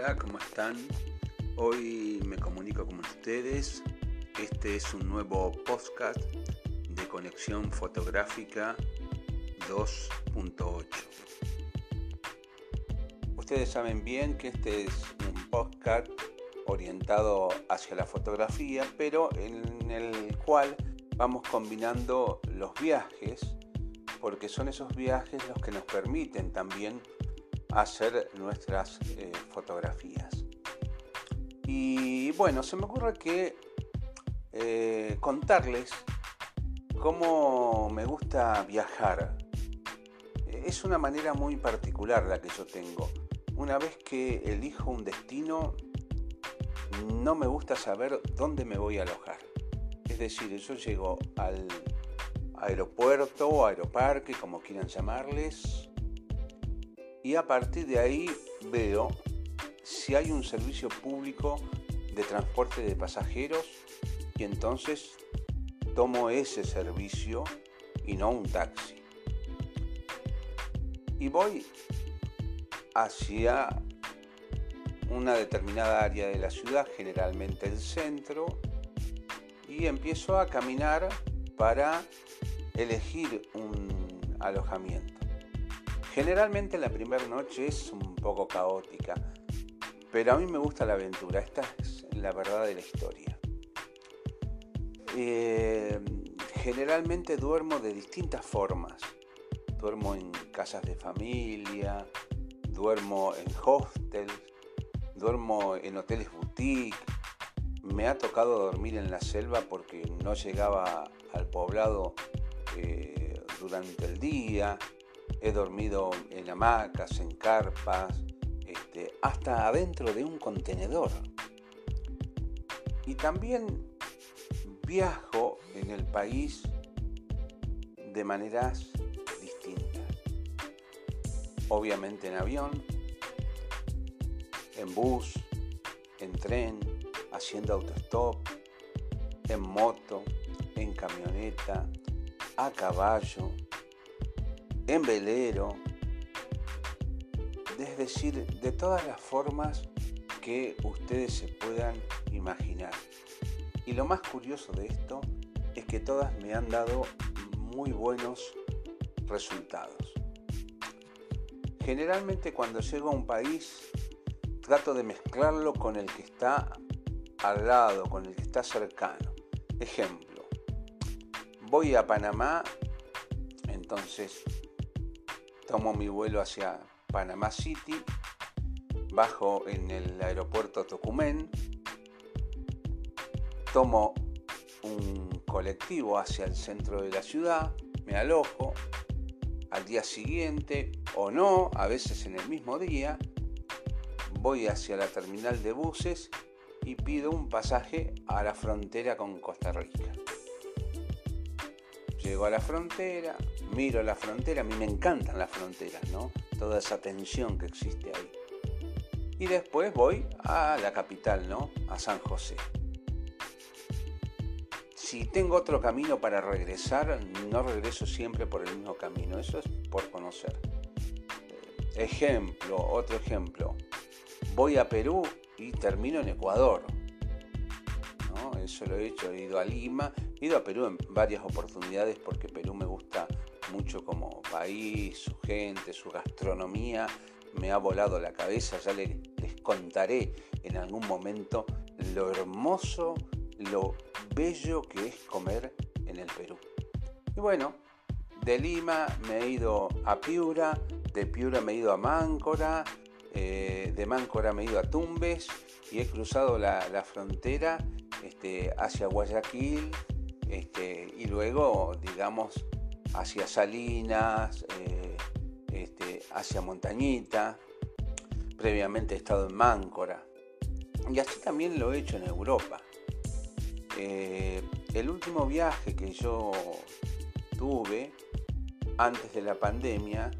Hola, ¿cómo están? Hoy me comunico con ustedes. Este es un nuevo podcast de conexión fotográfica 2.8. Ustedes saben bien que este es un podcast orientado hacia la fotografía, pero en el cual vamos combinando los viajes, porque son esos viajes los que nos permiten también hacer nuestras eh, fotografías. Y bueno, se me ocurre que eh, contarles cómo me gusta viajar. Es una manera muy particular la que yo tengo. Una vez que elijo un destino, no me gusta saber dónde me voy a alojar. Es decir, yo llego al aeropuerto aeroparque, como quieran llamarles, y a partir de ahí veo si hay un servicio público de transporte de pasajeros y entonces tomo ese servicio y no un taxi. Y voy hacia una determinada área de la ciudad, generalmente el centro, y empiezo a caminar para elegir un alojamiento. Generalmente la primera noche es un poco caótica, pero a mí me gusta la aventura, esta es la verdad de la historia. Eh, generalmente duermo de distintas formas. Duermo en casas de familia, duermo en hostels, duermo en hoteles boutique. Me ha tocado dormir en la selva porque no llegaba al poblado eh, durante el día he dormido en hamacas, en carpas, este, hasta adentro de un contenedor. Y también viajo en el país de maneras distintas. Obviamente en avión, en bus, en tren, haciendo autostop, en moto, en camioneta, a caballo, en velero, es decir, de todas las formas que ustedes se puedan imaginar. Y lo más curioso de esto es que todas me han dado muy buenos resultados. Generalmente cuando llego a un país trato de mezclarlo con el que está al lado, con el que está cercano. Ejemplo, voy a Panamá, entonces tomo mi vuelo hacia Panamá City, bajo en el aeropuerto Tocumen, tomo un colectivo hacia el centro de la ciudad, me alojo, al día siguiente o no, a veces en el mismo día, voy hacia la terminal de buses y pido un pasaje a la frontera con Costa Rica. Llego a la frontera, miro la frontera, a mí me encantan las fronteras, ¿no? Toda esa tensión que existe ahí. Y después voy a la capital, ¿no? A San José. Si tengo otro camino para regresar, no regreso siempre por el mismo camino. Eso es por conocer. Ejemplo, otro ejemplo. Voy a Perú y termino en Ecuador. Eso lo he hecho. He ido a Lima He ido a Perú en varias oportunidades porque Perú me gusta mucho como país, su gente, su gastronomía. Me ha volado la cabeza, ya les, contaré en algún momento lo hermoso, lo bello que es comer en el Perú. Y bueno, de Lima me he ido a Piura, de Piura me he ido a Máncora, eh, de Máncora me he ido a Tumbes y he cruzado la, frontera este, hacia Guayaquil, este, y luego, digamos, hacia Salinas, eh, este, hacia Montañita, previamente he estado en Máncora, y así también lo he hecho en Europa. Eh, el último viaje que yo tuve antes de la pandemia,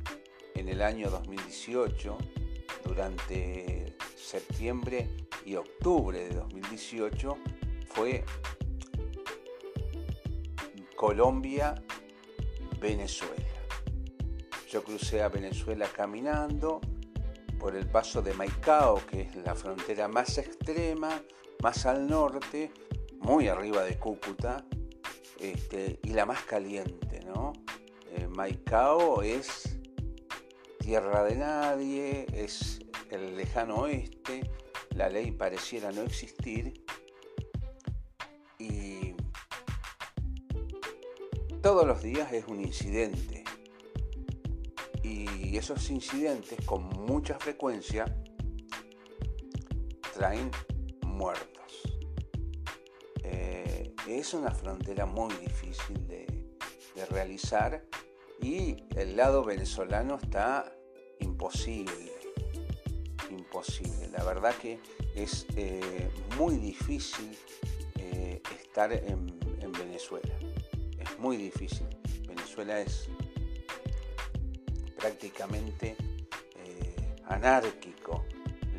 en el año 2018, durante septiembre y octubre de 2018, fue Colombia, Venezuela. Yo crucé a Venezuela caminando, por el paso de Maicao, que es la frontera más extrema, más al norte, muy arriba de Cúcuta, este, y la más caliente, ¿no? Eh, Maicao es tierra de nadie, es el lejano oeste, la ley pareciera no existir, todos los días es un incidente. Y esos incidentes con mucha frecuencia traen muertos. Eh, es una frontera muy difícil de, realizar y el lado venezolano está imposible. Imposible. La verdad que es eh, muy difícil eh, estar en Venezuela. Muy difícil. Venezuela es prácticamente eh, anárquico.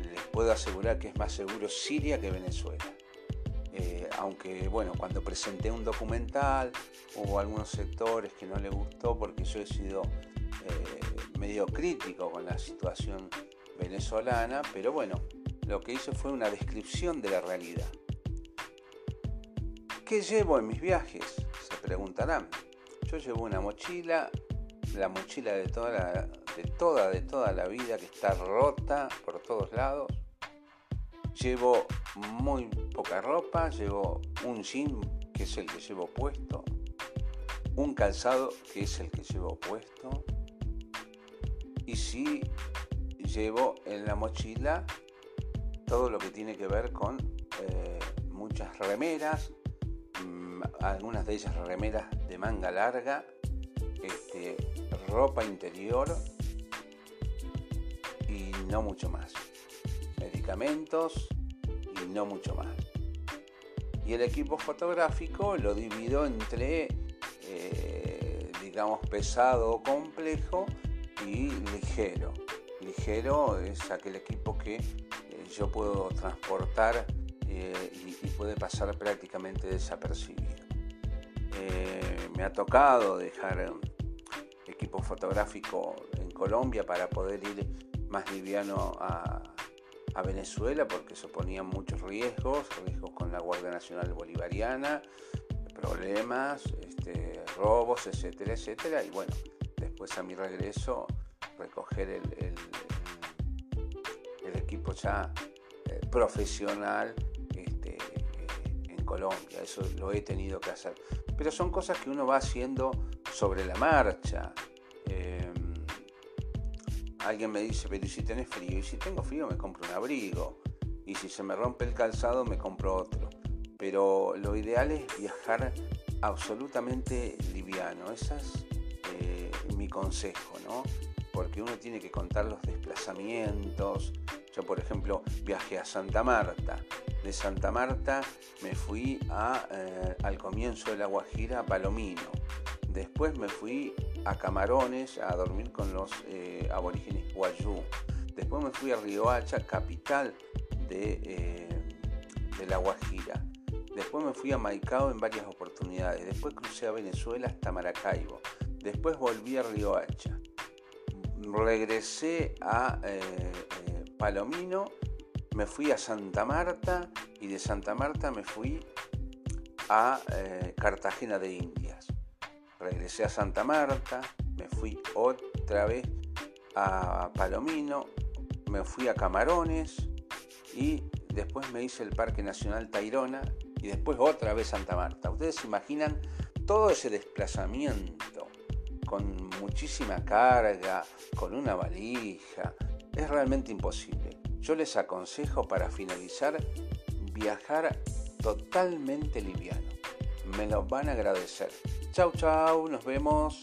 Les puedo asegurar que es más seguro Siria que Venezuela. Eh, aunque bueno, cuando presenté un documental hubo algunos sectores que no le gustó porque yo he sido eh, medio crítico con la situación venezolana, pero bueno, lo que hice fue una descripción de la realidad. ¿Qué llevo en mis viajes? Preguntarán. Yo llevo una mochila la mochila de toda la, de toda, de toda la vida que está rota por todos lados. Llevo muy poca ropa, llevo un jean que es el que llevo puesto, un calzado que es el que llevo puesto. Y sí llevo en la mochila todo lo que tiene que ver con eh, muchas remeras, algunas de ellas remeras de manga larga, este, ropa interior y no mucho más. Medicamentos y no mucho más. Y el equipo fotográfico lo divido entre, eh, digamos, pesado o complejo y ligero. Ligero es aquel equipo que eh, yo puedo transportar eh, y, puede pasar prácticamente desapercibido. me ha tocado dejar equipo fotográfico en Colombia para poder ir más liviano a, Venezuela porque suponían muchos riesgos, riesgos con la Guardia Nacional Bolivariana, problemas, este, robos, etcétera, etcétera. Y bueno, después a mi regreso recoger el, el, equipo ya eh, profesional eh, Colombia. Eso lo he tenido que hacer. Pero son cosas que uno va haciendo sobre la marcha. Em, alguien me dice, pero si tenés frío? Y si tengo frío me compro un abrigo. Y si se me rompe el calzado me compro otro. Pero lo ideal es viajar absolutamente liviano. Ese es eh, mi consejo, ¿no? Porque uno tiene que contar los desplazamientos. Yo, por ejemplo, viajé a Santa Marta. De Santa Marta me fui a, eh, al comienzo de la Guajira a Palomino Después me fui a Camarones a dormir con los eh, aborígenes Guayú. Después me fui a Riohacha, capital de, eh, de, La Guajira. Después me fui a Maicao en varias oportunidades. Después crucé a Venezuela hasta Maracaibo. Después volví a Riohacha. Regresé a eh, Palomino. Me fui a Santa Marta y de Santa Marta me fui a Cartagena de Indias regresé a Santa Marta, me fui otra vez a Palomino, me fui a Camarones y después me hice el Parque Nacional Tairona y después otra vez Santa Marta. Ustedes se imaginan todo ese desplazamiento con muchísima carga, con una valija. Es realmente imposible. Yo les aconsejo para finalizar viajar totalmente liviano. Me lo van a agradecer. Chau, chau, nos vemos.